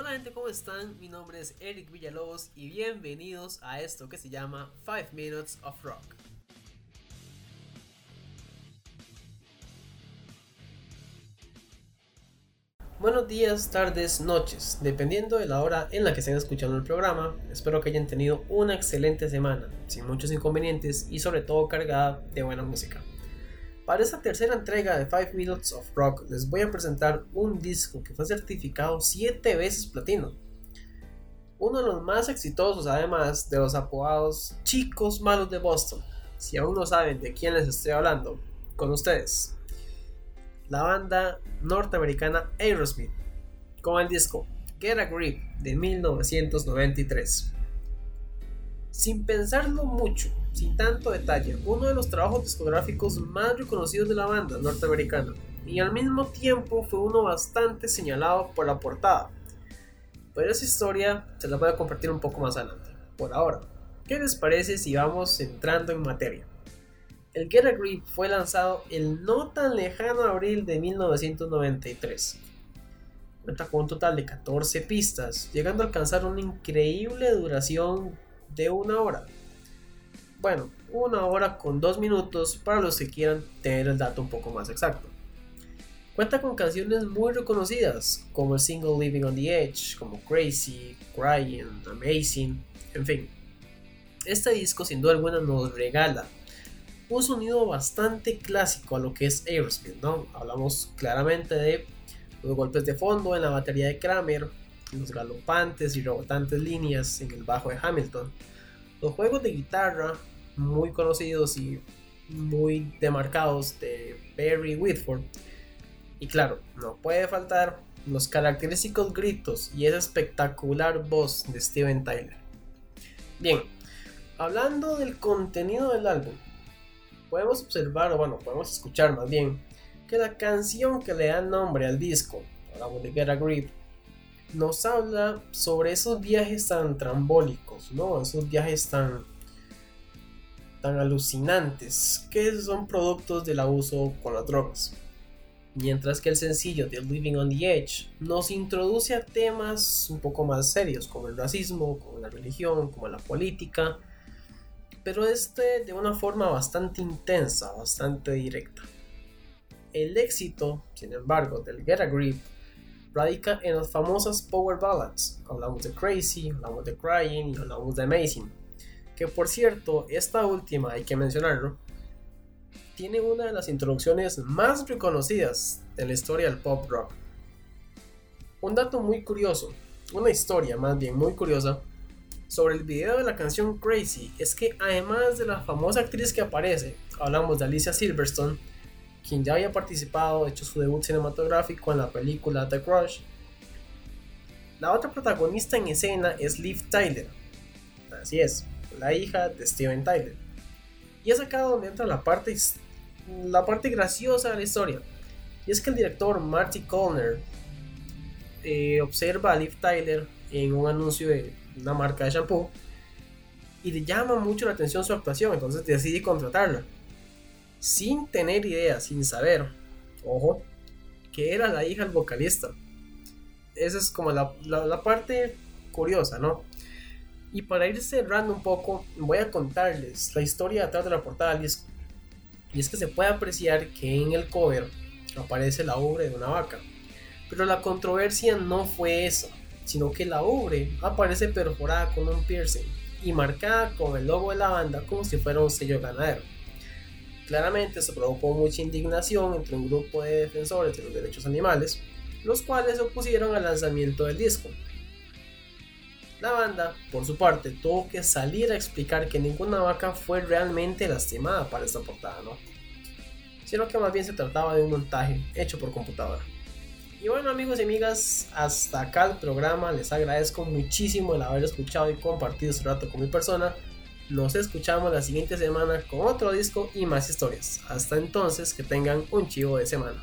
Hola gente, ¿cómo están? Mi nombre es Eric Villalobos y bienvenidos a esto que se llama 5 Minutes of Rock. Buenos días, tardes, noches, dependiendo de la hora en la que estén escuchando el programa. Espero que hayan tenido una excelente semana, sin muchos inconvenientes y sobre todo cargada de buena música. Para esta tercera entrega de 5 Minutes of Rock les voy a presentar un disco que fue certificado 7 veces platino. Uno de los más exitosos además de los apodados chicos malos de Boston. Si aún no saben de quién les estoy hablando, con ustedes la banda norteamericana Aerosmith con el disco Get a Grip de 1993. Sin pensarlo mucho, sin tanto detalle, uno de los trabajos discográficos más reconocidos de la banda norteamericana y al mismo tiempo fue uno bastante señalado por la portada. Pero esa historia se la voy a compartir un poco más adelante. Por ahora, ¿qué les parece si vamos entrando en materia? El Get a Grip fue lanzado el no tan lejano abril de 1993. Cuenta con un total de 14 pistas, llegando a alcanzar una increíble duración de una hora. Bueno, una hora con dos minutos para los que quieran tener el dato un poco más exacto. Cuenta con canciones muy reconocidas, como el single Living on the Edge, como Crazy, Crying, Amazing, en fin. Este disco sin duda alguna nos regala un sonido bastante clásico a lo que es Aerosmith. Hablamos claramente de los golpes de fondo en la batería de Kramer, los galopantes y rebotantes líneas en el bajo de Hamilton, los juegos de guitarra muy conocidos y muy demarcados de Barry Whitford, y claro, no puede faltar los característicos gritos y esa espectacular voz de Steven Tyler. Bien, hablando del contenido del álbum, podemos observar, o bueno, podemos escuchar más bien, que la canción que le da nombre al disco, hablamos de Get a Grip, nos habla sobre esos viajes tan trambólicos, ¿no? Esos viajes tan, tan alucinantes que son productos del abuso con las drogas. Mientras que el sencillo de Living on the Edge nos introduce a temas un poco más serios como el racismo, como la religión, como la política, pero este de una forma bastante intensa, bastante directa. El éxito, sin embargo, del Get a Grip radica en las famosas Power Ballads. Hablamos de Crazy, hablamos de Crying y hablamos de Amazing. Que por cierto, esta última, hay que mencionarlo, tiene una de las introducciones más reconocidas de la historia del pop rock. Un dato muy curioso, una historia más bien muy curiosa, sobre el video de la canción Crazy es que además de la famosa actriz que aparece, hablamos de Alicia Silverstone, quien ya había participado, hecho su debut cinematográfico en la película The Crush, la otra protagonista en escena es Liv Tyler, así es, la hija de Steven Tyler. Y es acá donde entra la parte, la parte graciosa de la historia. Y es que el director Marty Collner eh, observa a Liv Tyler en un anuncio de una marca de shampoo, y le llama mucho la atención su actuación, entonces decide contratarla. Sin tener idea, sin saber, ojo, que era la hija del vocalista. Esa es como la, parte curiosa, ¿no? Y para ir cerrando un poco, voy a contarles la historia detrás de la portada del disco. Y es que se puede apreciar que en el cover aparece la ubre de una vaca. Pero la controversia no fue esa sino que la ubre aparece perforada con un piercing y marcada con el logo de la banda como si fuera un sello ganadero. Claramente se provocó mucha indignación entre un grupo de defensores de los derechos animales, los cuales se opusieron al lanzamiento del disco. La banda, por su parte, tuvo que salir a explicar que ninguna vaca fue realmente lastimada para esta portada, ¿no? Sino que más bien se trataba de un montaje hecho por computadora. Y bueno amigos y amigas, hasta acá el programa. Les agradezco muchísimo el haber escuchado y compartido este rato con mi persona. Nos escuchamos la siguiente semana con otro disco y más historias. Hasta entonces, que tengan un chivo de semana.